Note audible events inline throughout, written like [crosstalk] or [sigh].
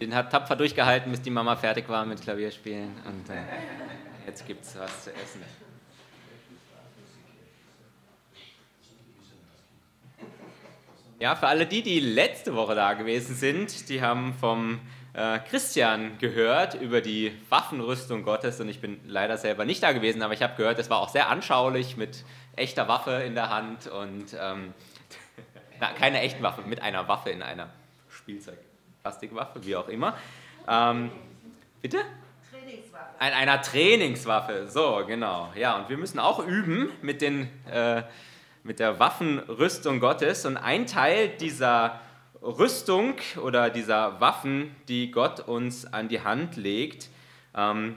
Den hat tapfer durchgehalten, bis die Mama fertig war mit Klavierspielen. Und äh, jetzt gibt es was zu essen. Ja, für alle die, die letzte Woche da gewesen sind, die haben vom äh, Christian gehört über die Waffenrüstung Gottes und ich bin leider selber nicht da gewesen, aber ich habe gehört, es war auch sehr anschaulich mit echter Waffe in der Hand und ähm, [laughs] na, keine echten Waffe, mit einer Waffe in einer Spielzeug, Plastikwaffe, wie auch immer. Ähm, bitte? Trainingswaffe. Ein, einer Trainingswaffe, so genau. Ja, und wir müssen auch üben mit den äh, mit der Waffenrüstung Gottes. Und ein Teil dieser Rüstung oder dieser Waffen, die Gott uns an die Hand legt, ähm,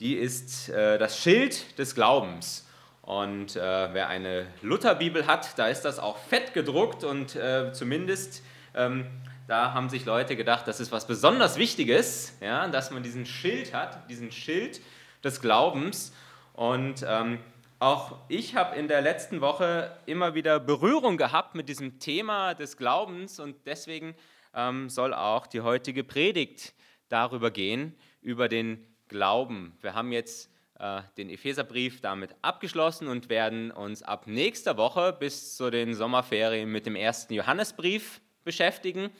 die ist äh, das Schild des Glaubens. Und äh, wer eine Lutherbibel hat, da ist das auch fett gedruckt und äh, zumindest ähm, da haben sich Leute gedacht, das ist was besonders Wichtiges, ja, dass man diesen Schild hat, diesen Schild des Glaubens. Und ähm, auch ich habe in der letzten Woche immer wieder Berührung gehabt mit diesem Thema des Glaubens und deswegen ähm, soll auch die heutige Predigt darüber gehen, über den Glauben. Wir haben jetzt äh, den Epheserbrief damit abgeschlossen und werden uns ab nächster Woche bis zu den Sommerferien mit dem ersten Johannesbrief beschäftigen.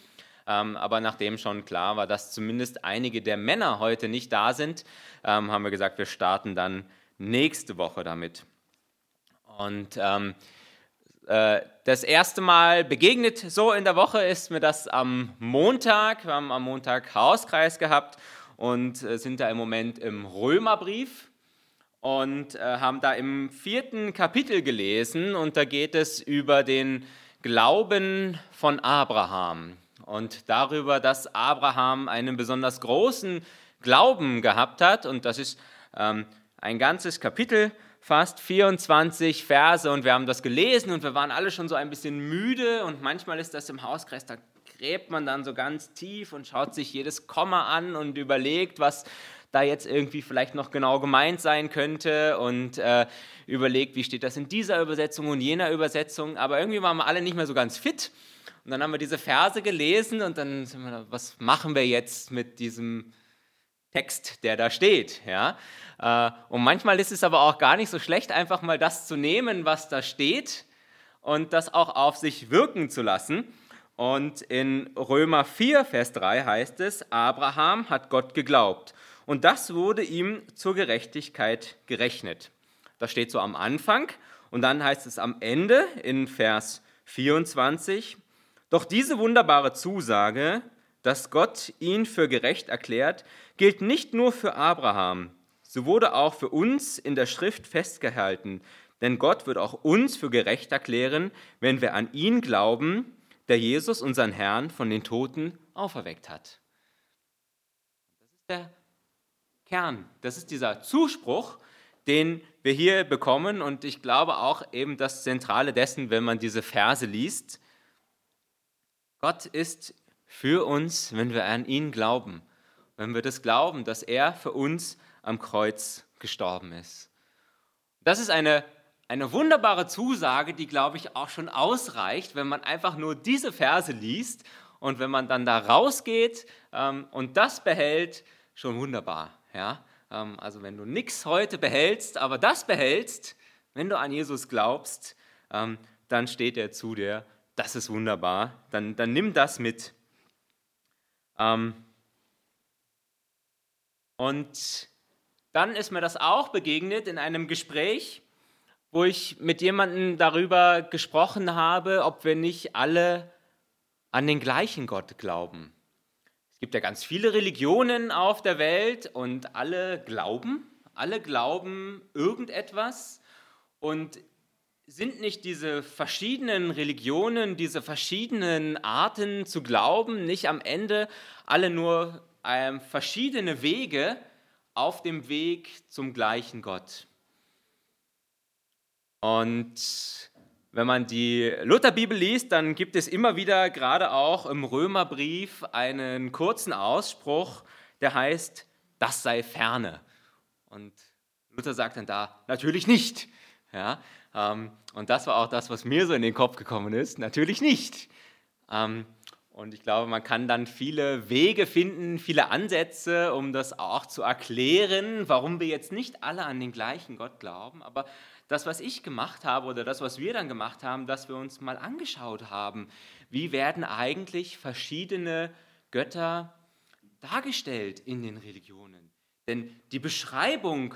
Ähm, aber nachdem schon klar war, dass zumindest einige der Männer heute nicht da sind, ähm, haben wir gesagt, wir starten dann nächste Woche damit. Und ähm, äh, das erste Mal begegnet so in der Woche ist mir das am Montag. Wir haben am Montag Hauskreis gehabt und äh, sind da im Moment im Römerbrief und äh, haben da im vierten Kapitel gelesen und da geht es über den Glauben von Abraham und darüber, dass Abraham einen besonders großen Glauben gehabt hat. Und das ist ähm, ein ganzes Kapitel fast 24 Verse. Und wir haben das gelesen und wir waren alle schon so ein bisschen müde. Und manchmal ist das im Hauskreis, da gräbt man dann so ganz tief und schaut sich jedes Komma an und überlegt, was da jetzt irgendwie vielleicht noch genau gemeint sein könnte. Und äh, überlegt, wie steht das in dieser Übersetzung und jener Übersetzung, aber irgendwie waren wir alle nicht mehr so ganz fit und dann haben wir diese Verse gelesen und dann sind wir, was machen wir jetzt mit diesem Text, der da steht. Ja? Äh, und manchmal ist es aber auch gar nicht so schlecht, einfach mal das zu nehmen, was da steht und das auch auf sich wirken zu lassen. Und in Römer 4, Vers 3 heißt es, Abraham hat Gott geglaubt und das wurde ihm zur Gerechtigkeit gerechnet. Das steht so am Anfang und dann heißt es am Ende in Vers 24, doch diese wunderbare Zusage, dass Gott ihn für gerecht erklärt, gilt nicht nur für Abraham, so wurde auch für uns in der Schrift festgehalten, denn Gott wird auch uns für gerecht erklären, wenn wir an ihn glauben, der Jesus, unseren Herrn, von den Toten auferweckt hat. Das ist der Kern, das ist dieser Zuspruch, den wir hier bekommen und ich glaube auch eben das Zentrale dessen, wenn man diese Verse liest. Gott ist für uns, wenn wir an ihn glauben. Wenn wir das glauben, dass er für uns am Kreuz gestorben ist. Das ist eine, eine wunderbare Zusage, die, glaube ich, auch schon ausreicht, wenn man einfach nur diese Verse liest und wenn man dann da rausgeht ähm, und das behält, schon wunderbar. Ja? Ähm, also wenn du nichts heute behältst, aber das behältst, wenn du an Jesus glaubst, ähm, dann steht er zu dir. Das ist wunderbar. Dann, dann nimm das mit. Ähm, und dann ist mir das auch begegnet in einem Gespräch, wo ich mit jemandem darüber gesprochen habe, ob wir nicht alle an den gleichen Gott glauben. Es gibt ja ganz viele Religionen auf der Welt und alle glauben, alle glauben irgendetwas und sind nicht diese verschiedenen Religionen, diese verschiedenen Arten zu glauben, nicht am Ende alle nur ähm, verschiedene Wege auf dem Weg zum gleichen Gott? Und wenn man die Lutherbibel liest, dann gibt es immer wieder, gerade auch im Römerbrief, einen kurzen Ausspruch, der heißt, das sei ferne. Und Luther sagt dann da, natürlich nicht. Ja, und das war auch das, was mir so in den Kopf gekommen ist. Natürlich nicht. Ähm, Und ich glaube, man kann dann viele Wege finden, viele Ansätze, um das auch zu erklären, warum wir jetzt nicht alle an den gleichen Gott glauben. Aber das, was ich gemacht habe oder das, was wir dann gemacht haben, dass wir uns mal angeschaut haben, wie werden eigentlich verschiedene Götter dargestellt in den Religionen. Denn die Beschreibung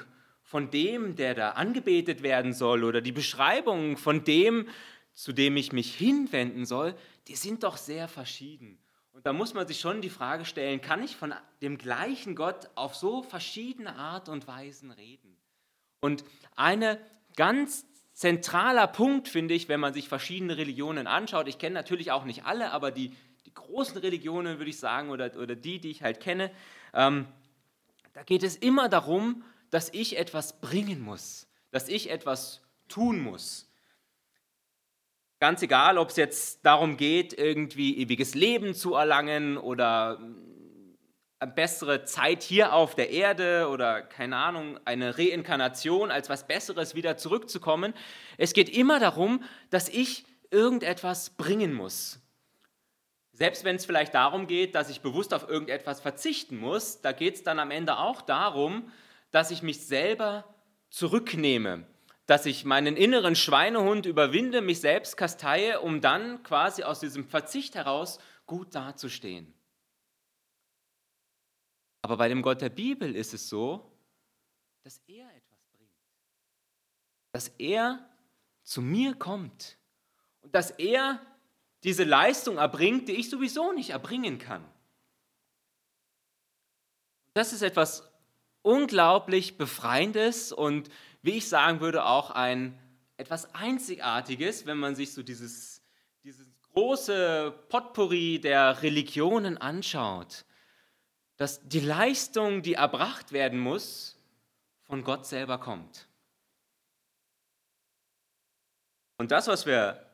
von dem, der da angebetet werden soll, oder die Beschreibung von dem, zu dem ich mich hinwenden soll, die sind doch sehr verschieden. Und da muss man sich schon die Frage stellen, kann ich von dem gleichen Gott auf so verschiedene Art und Weisen reden? Und ein ganz zentraler Punkt, finde ich, wenn man sich verschiedene Religionen anschaut, ich kenne natürlich auch nicht alle, aber die, die großen Religionen, würde ich sagen, oder, oder die, die ich halt kenne, ähm, da geht es immer darum, dass ich etwas bringen muss, dass ich etwas tun muss. Ganz egal, ob es jetzt darum geht, irgendwie ewiges Leben zu erlangen oder eine mm, bessere Zeit hier auf der Erde oder keine Ahnung, eine Reinkarnation als was Besseres wieder zurückzukommen. Es geht immer darum, dass ich irgendetwas bringen muss. Selbst wenn es vielleicht darum geht, dass ich bewusst auf irgendetwas verzichten muss, da geht es dann am Ende auch darum, dass ich mich selber zurücknehme, dass ich meinen inneren Schweinehund überwinde, mich selbst kasteie, um dann quasi aus diesem Verzicht heraus gut dazustehen. Aber bei dem Gott der Bibel ist es so, dass er etwas bringt. Dass er zu mir kommt und dass er diese Leistung erbringt, die ich sowieso nicht erbringen kann. Das ist etwas unglaublich Befreiendes und wie ich sagen würde, auch ein etwas Einzigartiges, wenn man sich so dieses, dieses große Potpourri der Religionen anschaut, dass die Leistung, die erbracht werden muss, von Gott selber kommt. Und das, was wir,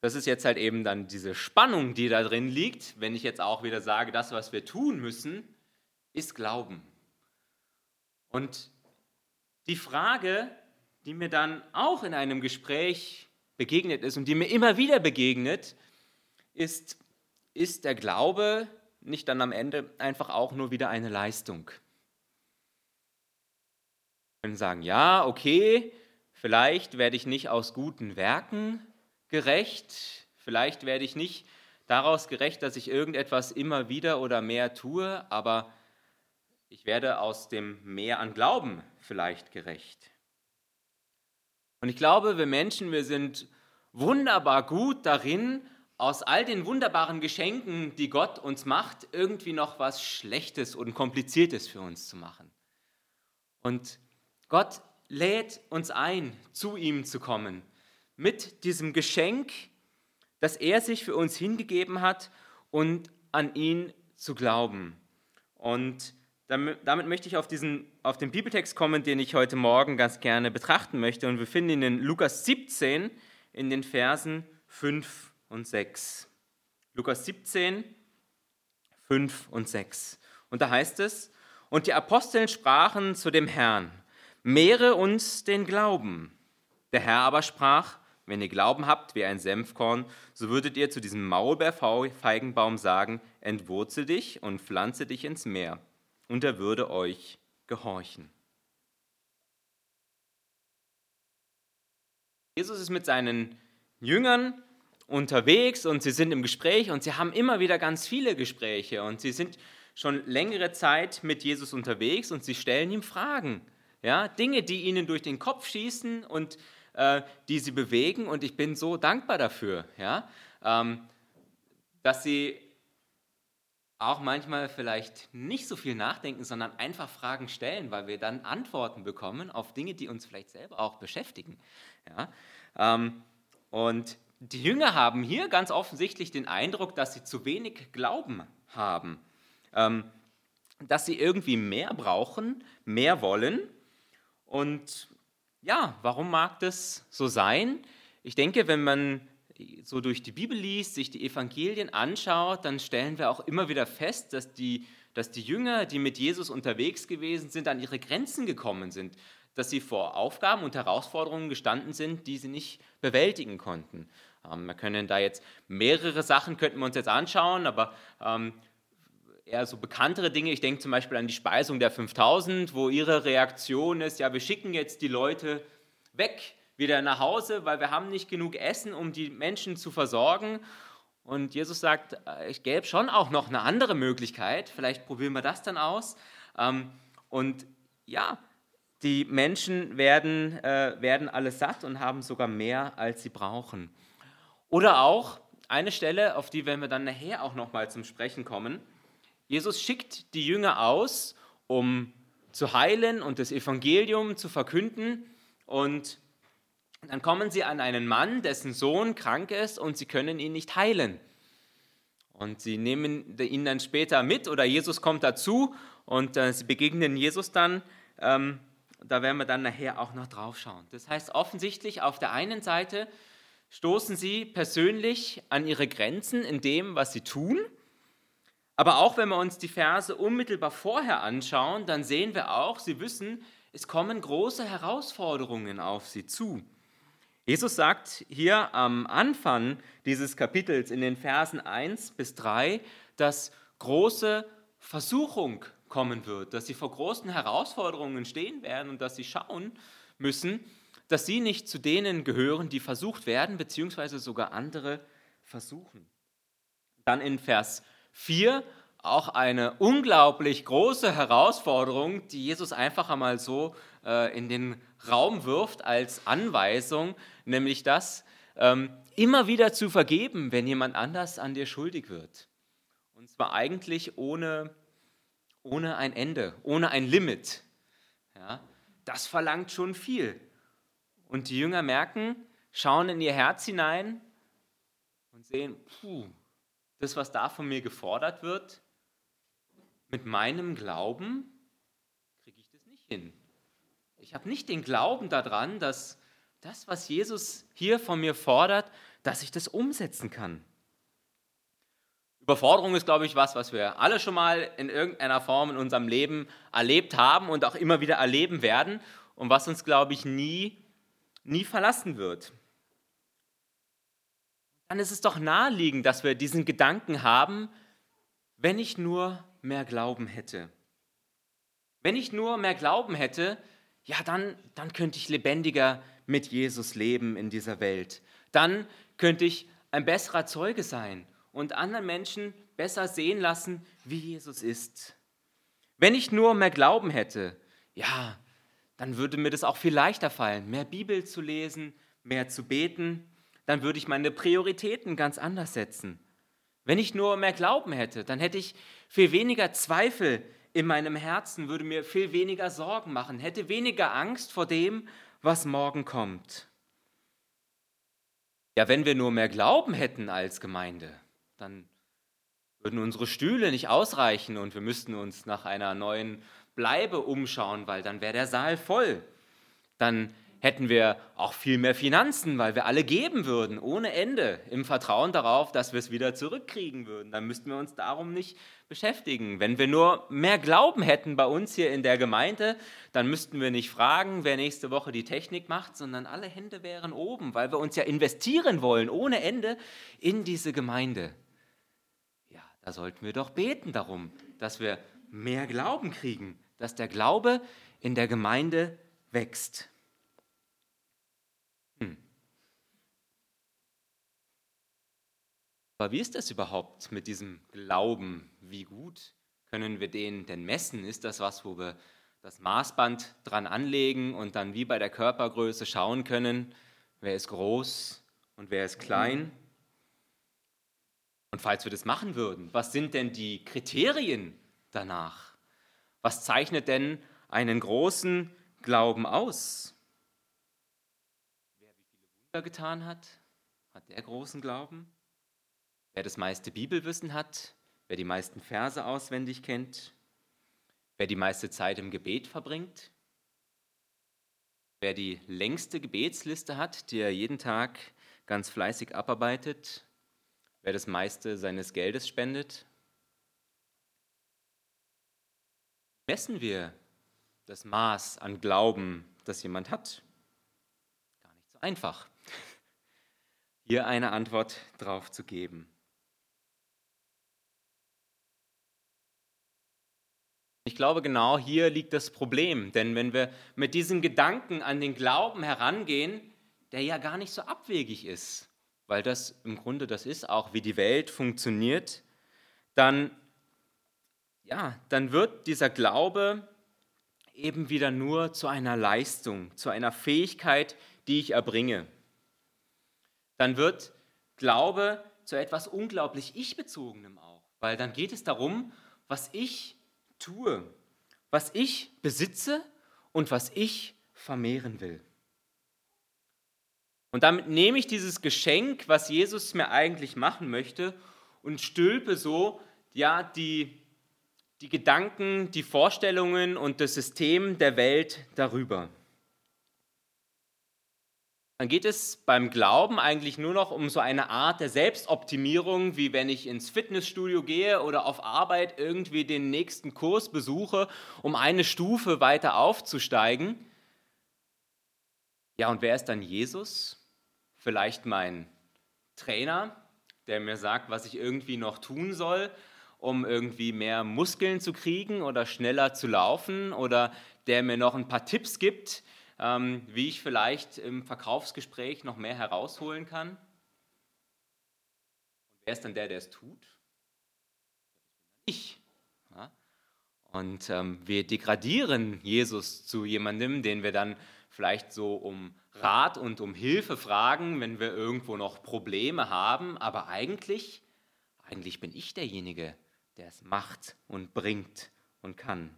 das ist jetzt halt eben dann diese Spannung, die da drin liegt, wenn ich jetzt auch wieder sage, das, was wir tun müssen, ist Glauben. Und die Frage, die mir dann auch in einem Gespräch begegnet ist und die mir immer wieder begegnet, ist, ist der Glaube nicht dann am Ende einfach auch nur wieder eine Leistung? Wir können sagen, ja, okay, vielleicht werde ich nicht aus guten Werken gerecht, vielleicht werde ich nicht daraus gerecht, dass ich irgendetwas immer wieder oder mehr tue, aber ich werde aus dem Meer an Glauben vielleicht gerecht. Und ich glaube, wir Menschen, wir sind wunderbar gut darin, aus all den wunderbaren Geschenken, die Gott uns macht, irgendwie noch was Schlechtes und Kompliziertes für uns zu machen. Und Gott lädt uns ein, zu ihm zu kommen, mit diesem Geschenk, das er sich für uns hingegeben hat und an ihn zu glauben. Und damit, möchte ich auf, diesen, auf den Bibeltext kommen, den ich heute Morgen ganz gerne betrachten möchte. Und wir finden ihn in Lukas 17 in den Versen 5 und 6. Lukas 17, 5 und 6. Und da heißt es, und die Aposteln sprachen zu dem Herrn, mehre uns den Glauben. Der Herr aber sprach, wenn ihr Glauben habt wie ein Senfkorn, so würdet ihr zu diesem Maulbeerfeigenbaum sagen, entwurzel dich und pflanze dich ins Meer und er würde euch gehorchen. Jesus ist mit seinen Jüngern unterwegs und sie sind im Gespräch und sie haben immer wieder ganz viele Gespräche und sie sind schon längere Zeit mit Jesus unterwegs und sie stellen ihm Fragen. Ja, Dinge, die ihnen durch den Kopf schießen und äh, die sie bewegen und ich bin so dankbar dafür, ja, ähm, dass sie auch manchmal vielleicht nicht so viel nachdenken, sondern einfach Fragen stellen, weil wir dann Antworten bekommen auf Dinge, die uns vielleicht selber auch beschäftigen. Ja? Ähm, und die Jünger haben hier ganz offensichtlich den Eindruck, dass sie zu wenig Glauben haben, ähm, dass sie irgendwie mehr brauchen, mehr wollen. Und ja, warum mag das so sein? Ich denke, wenn man so durch die Bibel liest, sich die Evangelien anschaut, dann stellen wir auch immer wieder fest, dass die, dass die Jünger, die mit Jesus unterwegs gewesen sind, an ihre Grenzen gekommen sind, dass sie vor Aufgaben und Herausforderungen gestanden sind, die sie nicht bewältigen konnten. Ähm, wir können da jetzt mehrere Sachen, könnten wir uns jetzt anschauen, aber ähm, eher so bekanntere Dinge. Ich denke zum Beispiel an die Speisung der 5000, wo ihre Reaktion ist, ja, wir schicken jetzt die Leute weg, wieder nach Hause, weil wir haben nicht genug Essen, um die Menschen zu versorgen. Und Jesus sagt, äh, ich gäbe schon auch noch eine andere Möglichkeit, vielleicht probieren wir das dann aus. Ähm, und ja, die Menschen werden, äh, werden alles satt und haben sogar mehr, als sie brauchen. Oder auch eine Stelle, auf die werden wir dann nachher auch nochmal zum Sprechen kommen. Jesus schickt die Jünger aus, um zu heilen und das Evangelium zu verkünden. Und dann kommen sie an einen Mann, dessen Sohn krank ist und sie können ihn nicht heilen. Und sie nehmen ihn dann später mit oder Jesus kommt dazu und äh, sie begegnen Jesus dann. Ähm, da werden wir dann nachher auch noch drauf schauen. Das heißt, offensichtlich auf der einen Seite stoßen sie persönlich an ihre Grenzen in dem, was sie tun. Aber auch wenn wir uns die Verse unmittelbar vorher anschauen, dann sehen wir auch, sie wissen, es kommen große Herausforderungen auf sie zu. Jesus sagt hier am Anfang dieses Kapitels in den Versen 1 bis 3, dass große Versuchung kommen wird, dass sie vor großen Herausforderungen stehen werden und dass sie schauen müssen, dass sie nicht zu denen gehören, die versucht werden, beziehungsweise sogar andere versuchen. Dann in Vers 4 auch eine unglaublich große Herausforderung, die Jesus einfach einmal so äh, in den Raum wirft als Anweisung, nämlich das, ähm, immer wieder zu vergeben, wenn jemand anders an dir schuldig wird. Und zwar eigentlich ohne, ohne ein Ende, ohne ein Limit. Ja, das verlangt schon viel. Und die Jünger merken, schauen in ihr Herz hinein und sehen, puh, das, was da von mir gefordert wird, mit meinem Glauben kriege ich das nicht hin. Ich habe nicht den Glauben daran, dass das, was Jesus hier von mir fordert, dass ich das umsetzen kann. Überforderung ist, glaube ich, was, was wir alle schon mal in irgendeiner Form in unserem Leben erlebt haben und auch immer wieder erleben werden und was uns, glaube ich, nie nie verlassen wird. Dann ist es doch naheliegend, dass wir diesen Gedanken haben, wenn ich nur mehr Glauben hätte. Wenn ich nur mehr Glauben hätte, ja, dann, dann könnte ich lebendiger mit Jesus leben in dieser Welt. Dann könnte ich ein besserer Zeuge sein und anderen Menschen besser sehen lassen, wie Jesus ist. Wenn ich nur mehr Glauben hätte, ja, dann würde mir das auch viel leichter fallen, mehr Bibel zu lesen, mehr zu beten. Dann würde ich meine Prioritäten ganz anders setzen. Wenn ich nur mehr Glauben hätte, dann hätte ich viel weniger Zweifel in meinem Herzen, würde mir viel weniger Sorgen machen, hätte weniger Angst vor dem, was morgen kommt. Ja, wenn wir nur mehr Glauben hätten als Gemeinde, dann würden unsere Stühle nicht ausreichen und wir müssten uns nach einer neuen Bleibe umschauen, weil dann wäre der Saal voll. Dann hätten wir auch viel mehr Finanzen, weil wir alle geben würden, ohne Ende, im Vertrauen darauf, dass wir es wieder zurückkriegen würden. Dann müssten wir uns darum nicht beschäftigen. Wenn wir nur mehr Glauben hätten bei uns hier in der Gemeinde, dann müssten wir nicht fragen, wer nächste Woche die Technik macht, sondern alle Hände wären oben, weil wir uns ja investieren wollen, ohne Ende, in diese Gemeinde. Ja, da sollten wir doch beten darum, dass wir mehr Glauben kriegen, dass der Glaube in der Gemeinde wächst. Aber wie ist das überhaupt mit diesem Glauben? Wie gut können wir den denn messen? Ist das was, wo wir das Maßband dran anlegen und dann wie bei der Körpergröße schauen können, wer ist groß und wer ist klein? Und falls wir das machen würden, was sind denn die Kriterien danach? Was zeichnet denn einen großen Glauben aus? Wer wie viele Wunder getan hat, hat der großen Glauben? Wer das meiste Bibelwissen hat, wer die meisten Verse auswendig kennt, wer die meiste Zeit im Gebet verbringt, wer die längste Gebetsliste hat, die er jeden Tag ganz fleißig abarbeitet, wer das meiste seines Geldes spendet, messen wir das Maß an Glauben, das jemand hat? Gar nicht so einfach. [laughs] hier eine Antwort drauf zu geben. Ich glaube, genau hier liegt das Problem, denn wenn wir mit diesen Gedanken an den Glauben herangehen, der ja gar nicht so abwegig ist, weil das im Grunde das ist auch, wie die Welt funktioniert, dann, ja, dann wird dieser Glaube eben wieder nur zu einer Leistung, zu einer Fähigkeit, die ich erbringe. Dann wird Glaube zu etwas unglaublich Ich-bezogenem auch, weil dann geht es darum, was ich tue, was ich besitze und was ich vermehren will. Und damit nehme ich dieses Geschenk, was Jesus mir eigentlich machen möchte, und stülpe so ja die, die Gedanken, die Vorstellungen und das System der Welt darüber. Dann geht es beim Glauben eigentlich nur noch um so eine Art der Selbstoptimierung, wie wenn ich ins Fitnessstudio gehe oder auf Arbeit irgendwie den nächsten Kurs besuche, um eine Stufe weiter aufzusteigen. Ja, und wer ist dann Jesus? vielleicht mein Trainer, der mir sagt, was ich irgendwie noch tun soll, um irgendwie mehr Muskeln zu kriegen oder schneller zu laufen oder der mir noch ein paar Tipps gibt, ähm, wie ich vielleicht im Verkaufsgespräch noch mehr herausholen kann. Und wer ist dann der, der es tut? Ich. Ja? Und ähm, wir degradieren Jesus zu jemandem, den wir dann vielleicht so um Rat und um Hilfe fragen, wenn wir irgendwo noch Probleme haben, aber eigentlich, eigentlich bin ich derjenige, der es macht und bringt und kann.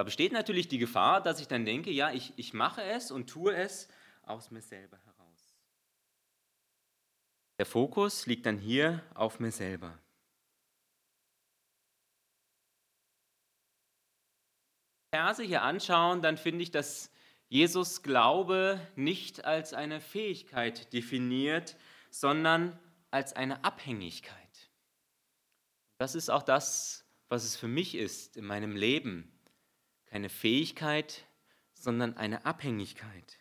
Da besteht natürlich die Gefahr, dass ich dann denke, ja, ich, ich mache es und tue es aus mir selber heraus. Der Fokus liegt dann hier auf mir selber. Verse hier anschauen, dann finde ich, dass Jesus Glaube nicht als eine Fähigkeit definiert, sondern als eine Abhängigkeit. Das ist auch das, was es für mich ist in meinem Leben. Keine Fähigkeit, sondern eine Abhängigkeit.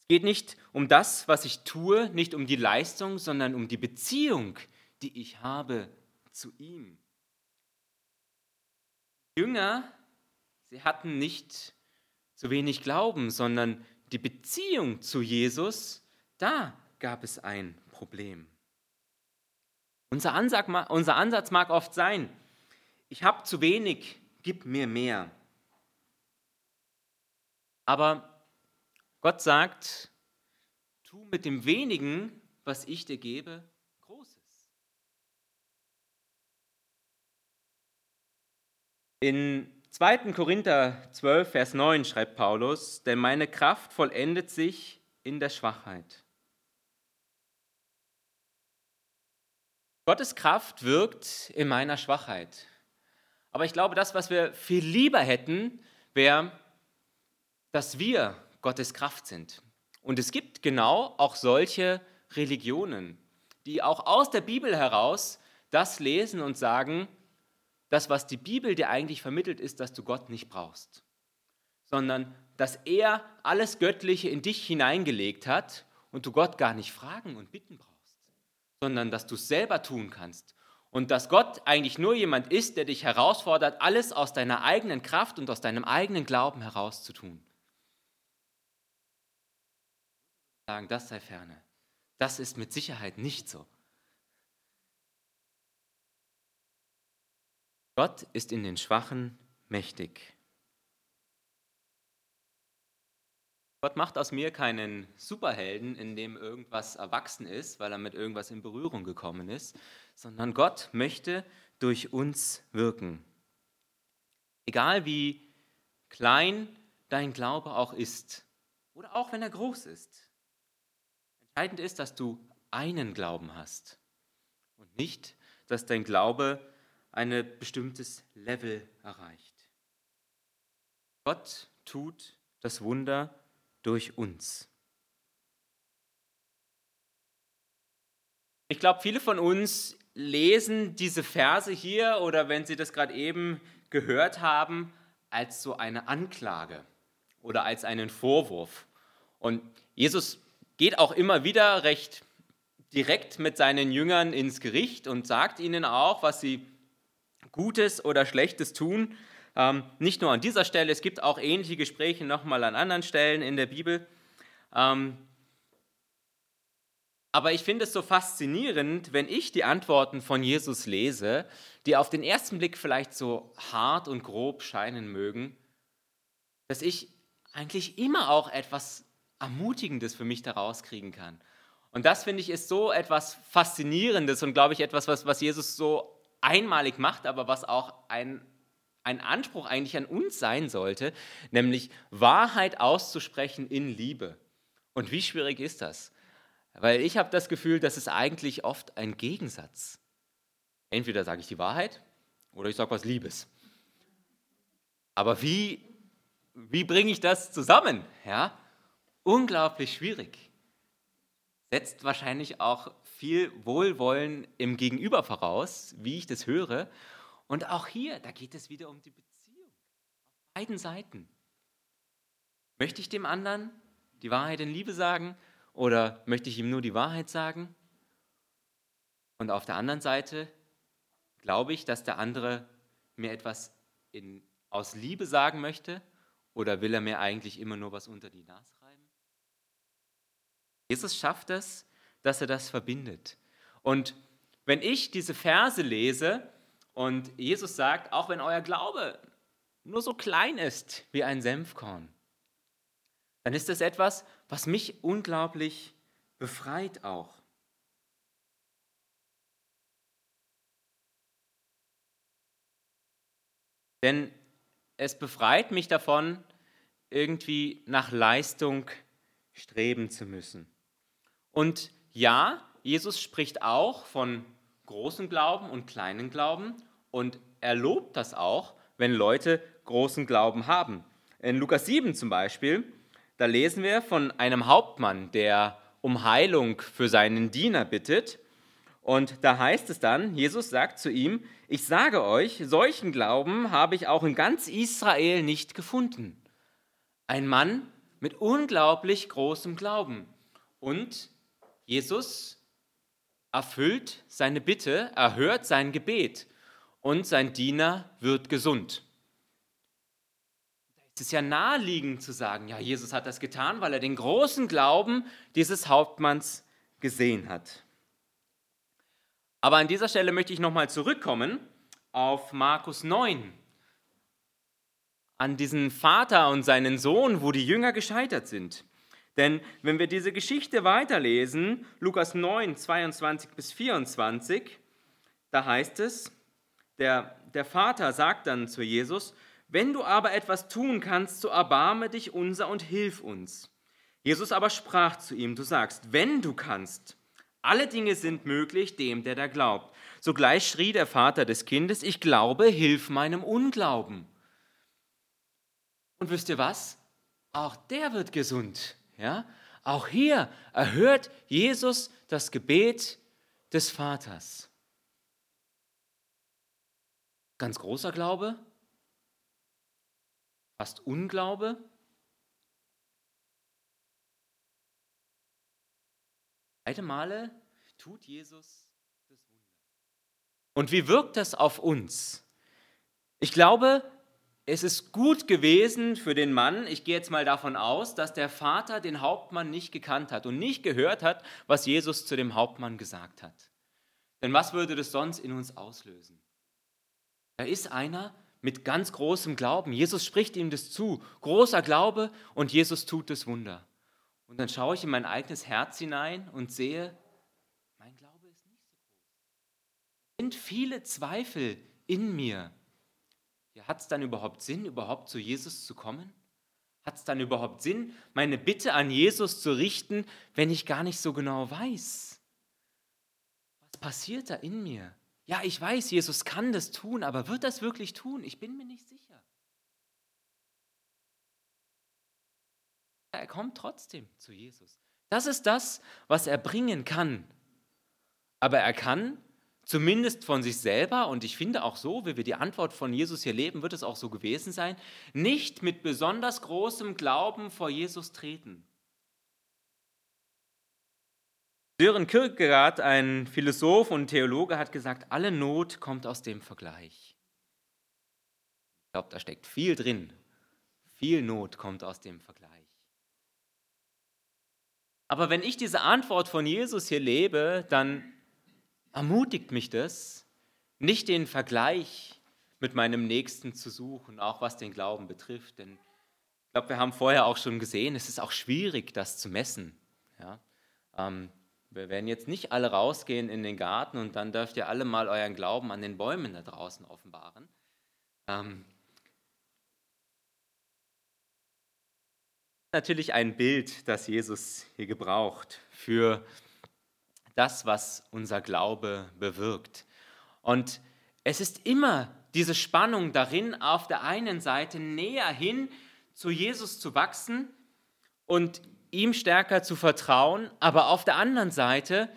Es geht nicht um das, was ich tue, nicht um die Leistung, sondern um die Beziehung, die ich habe zu ihm. Jünger Sie hatten nicht zu wenig Glauben, sondern die Beziehung zu Jesus, da gab es ein Problem. Unser Ansatz, unser Ansatz mag oft sein, ich habe zu wenig, gib mir mehr. Aber Gott sagt, tu mit dem wenigen, was ich dir gebe, Großes. In 2. Korinther 12, Vers 9 schreibt Paulus, denn meine Kraft vollendet sich in der Schwachheit. Gottes Kraft wirkt in meiner Schwachheit. Aber ich glaube, das, was wir viel lieber hätten, wäre, dass wir Gottes Kraft sind. Und es gibt genau auch solche Religionen, die auch aus der Bibel heraus das lesen und sagen, das, was die Bibel dir eigentlich vermittelt, ist, dass du Gott nicht brauchst, sondern dass er alles Göttliche in dich hineingelegt hat und du Gott gar nicht fragen und bitten brauchst, sondern dass du es selber tun kannst und dass Gott eigentlich nur jemand ist, der dich herausfordert, alles aus deiner eigenen Kraft und aus deinem eigenen Glauben herauszutun. Sagen, das sei ferne. Das ist mit Sicherheit nicht so. Gott ist in den Schwachen mächtig. Gott macht aus mir keinen Superhelden, in dem irgendwas erwachsen ist, weil er mit irgendwas in Berührung gekommen ist, sondern Gott möchte durch uns wirken. Egal wie klein dein Glaube auch ist oder auch wenn er groß ist. Entscheidend ist, dass du einen Glauben hast und nicht, dass dein Glaube ein bestimmtes Level erreicht. Gott tut das Wunder durch uns. Ich glaube, viele von uns lesen diese Verse hier oder wenn sie das gerade eben gehört haben, als so eine Anklage oder als einen Vorwurf. Und Jesus geht auch immer wieder recht direkt mit seinen Jüngern ins Gericht und sagt ihnen auch, was sie Gutes oder Schlechtes tun. Ähm, nicht nur an dieser Stelle, es gibt auch ähnliche Gespräche nochmal an anderen Stellen in der Bibel. Ähm, aber ich finde es so faszinierend, wenn ich die Antworten von Jesus lese, die auf den ersten Blick vielleicht so hart und grob scheinen mögen, dass ich eigentlich immer auch etwas Ermutigendes für mich daraus kriegen kann. Und das finde ich ist so etwas Faszinierendes und glaube ich etwas, was, was Jesus so einmalig macht, aber was auch ein, ein Anspruch eigentlich an uns sein sollte, nämlich Wahrheit auszusprechen in Liebe. Und wie schwierig ist das? Weil ich habe das Gefühl, das ist eigentlich oft ein Gegensatz. Entweder sage ich die Wahrheit oder ich sage was Liebes. Aber wie, wie bringe ich das zusammen? Ja? Unglaublich schwierig. Setzt wahrscheinlich auch viel Wohlwollen im Gegenüber voraus, wie ich das höre. Und auch hier, da geht es wieder um die Beziehung. Auf beiden Seiten. Möchte ich dem anderen die Wahrheit in Liebe sagen oder möchte ich ihm nur die Wahrheit sagen? Und auf der anderen Seite glaube ich, dass der andere mir etwas in, aus Liebe sagen möchte oder will er mir eigentlich immer nur was unter die Nase? Jesus schafft es, dass er das verbindet. Und wenn ich diese Verse lese und Jesus sagt, auch wenn euer Glaube nur so klein ist wie ein Senfkorn, dann ist das etwas, was mich unglaublich befreit auch. Denn es befreit mich davon, irgendwie nach Leistung streben zu müssen. Und ja, Jesus spricht auch von großem Glauben und kleinen Glauben und er lobt das auch, wenn Leute großen Glauben haben. In Lukas 7 zum Beispiel, da lesen wir von einem Hauptmann, der um Heilung für seinen Diener bittet. Und da heißt es dann, Jesus sagt zu ihm, ich sage euch, solchen Glauben habe ich auch in ganz Israel nicht gefunden. Ein Mann mit unglaublich großem Glauben. Und Jesus erfüllt seine Bitte, erhört sein Gebet und sein Diener wird gesund. Es ist ja naheliegend zu sagen, ja, Jesus hat das getan, weil er den großen Glauben dieses Hauptmanns gesehen hat. Aber an dieser Stelle möchte ich nochmal zurückkommen auf Markus 9, an diesen Vater und seinen Sohn, wo die Jünger gescheitert sind. Denn wenn wir diese Geschichte weiterlesen, Lukas 9, 22 bis 24, da heißt es, der, der Vater sagt dann zu Jesus, wenn du aber etwas tun kannst, so erbarme dich unser und hilf uns. Jesus aber sprach zu ihm, du sagst, wenn du kannst, alle Dinge sind möglich dem, der da glaubt. Sogleich schrie der Vater des Kindes, ich glaube, hilf meinem Unglauben. Und wisst ihr was? Auch der wird gesund. Ja? Auch hier erhört Jesus das Gebet des Vaters. Ganz großer Glaube, fast Unglaube. Beide Male tut Jesus das Wunder. Und wie wirkt das auf uns? Ich glaube, es ist gut gewesen für den Mann, ich gehe jetzt mal davon aus, dass der Vater den Hauptmann nicht gekannt hat und nicht gehört hat, was Jesus zu dem Hauptmann gesagt hat. Denn was würde das sonst in uns auslösen? Da ist einer, mit ganz großem Glauben. Jesus spricht ihm das zu. Großer Glaube und Jesus tut das Wunder. Und dann schaue ich in mein eigenes Herz hinein und sehe, mein Glaube ist nicht so groß. Es sind viele Zweifel in mir. Ja, Hat es dann überhaupt Sinn, überhaupt zu Jesus zu kommen? Hat es dann überhaupt Sinn, meine Bitte an Jesus zu richten, wenn ich gar nicht so genau weiß? Was passiert da in mir? Ja, ich weiß, Jesus kann das tun, aber wird das wirklich tun? Ich bin mir nicht sicher. Er kommt trotzdem zu Jesus. Das ist das, was er bringen kann. Aber er kann zumindest von sich selber, und ich finde auch so, wie wir die Antwort von Jesus hier leben, wird es auch so gewesen sein, nicht mit besonders großem Glauben vor Jesus treten. Sören Kierkegaard, ein Philosoph und Theologe, hat gesagt, alle Not kommt aus dem Vergleich. Ich glaube, da steckt viel drin. Viel Not kommt aus dem Vergleich. Aber wenn ich diese Antwort von Jesus hier lebe, dann ermutigt mich das, nicht den Vergleich mit meinem Nächsten zu suchen, auch was den Glauben betrifft. Denn ich glaube, wir haben vorher auch schon gesehen, es ist auch schwierig, das zu messen. Ja? Ähm, wir werden jetzt nicht alle rausgehen in den Garten und dann dürft ihr alle mal euren Glauben an den Bäumen da draußen offenbaren. Ähm, natürlich ein Bild, das Jesus hier gebraucht für das, was unser Glaube bewirkt. Und es ist immer diese Spannung darin, auf der einen Seite näher hin zu Jesus zu wachsen und ihm stärker zu vertrauen, aber auf der anderen Seite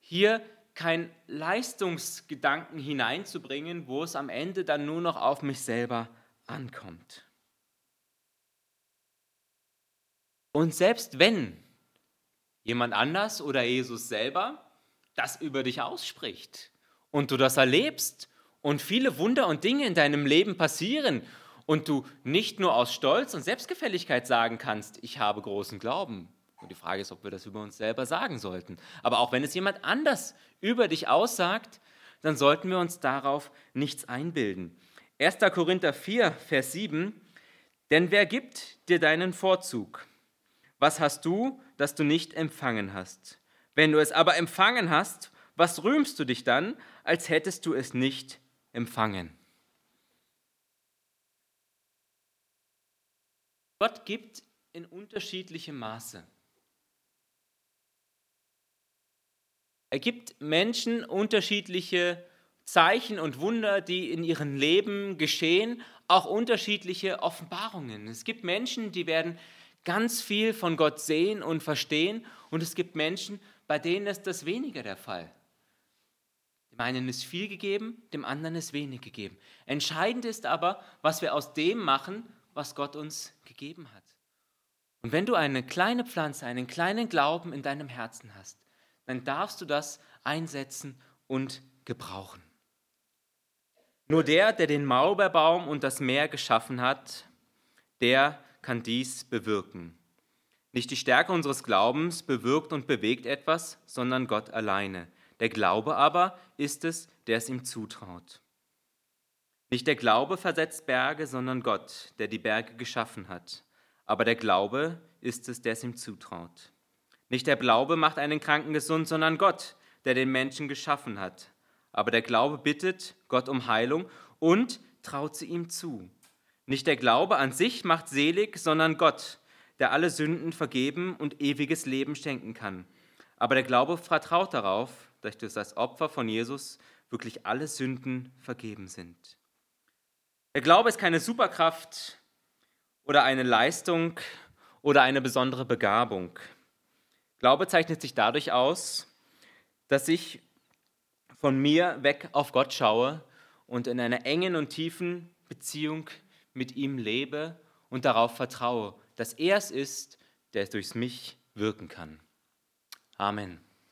hier kein Leistungsgedanken hineinzubringen, wo es am Ende dann nur noch auf mich selber ankommt. Und selbst wenn jemand anders oder Jesus selber das über dich ausspricht und du das erlebst und viele Wunder und Dinge in deinem Leben passieren und du nicht nur aus Stolz und Selbstgefälligkeit sagen kannst, ich habe großen Glauben. Und die Frage ist, ob wir das über uns selber sagen sollten. Aber auch wenn es jemand anders über dich aussagt, dann sollten wir uns darauf nichts einbilden. 1. Korinther 4, Vers 7, denn wer gibt dir deinen Vorzug? Was hast du, das du nicht empfangen hast? Wenn du es aber empfangen hast, was rühmst du dich dann, als hättest du es nicht empfangen? Gott gibt in unterschiedlichem Maße. Er gibt Menschen unterschiedliche Zeichen und Wunder, die in ihrem Leben geschehen, auch unterschiedliche Offenbarungen. Es gibt Menschen, die werden ganz viel von Gott sehen und verstehen und es gibt Menschen, bei denen ist das weniger der Fall. Dem einen ist viel gegeben, dem anderen ist wenig gegeben. Entscheidend ist aber, was wir aus dem machen, was Gott uns gegeben hat. Und wenn du eine kleine Pflanze, einen kleinen Glauben in deinem Herzen hast, dann darfst du das einsetzen und gebrauchen. Nur der, der den Maulbeerbaum und das Meer geschaffen hat, der kann dies bewirken. Nicht die Stärke unseres Glaubens bewirkt und bewegt etwas, sondern Gott alleine. Der Glaube aber ist es, der es ihm zutraut. Nicht der Glaube versetzt Berge, sondern Gott, der die Berge geschaffen hat. Aber der Glaube ist es, der es ihm zutraut. Nicht der Glaube macht einen Kranken gesund, sondern Gott, der den Menschen geschaffen hat. Aber der Glaube bittet Gott um Heilung und traut sie ihm zu. Nicht der Glaube an sich macht selig, sondern Gott, der alle Sünden vergeben und ewiges Leben schenken kann. Aber der Glaube vertraut darauf, dass durch das Opfer von Jesus wirklich alle Sünden vergeben sind. Der Glaube ist keine Superkraft oder eine Leistung oder eine besondere Begabung. Glaube zeichnet sich dadurch aus, dass ich von mir weg auf Gott schaue und in einer engen und tiefen Beziehung mit ihm lebe und darauf vertraue, dass er es ist, der durchs mich wirken kann. Amen.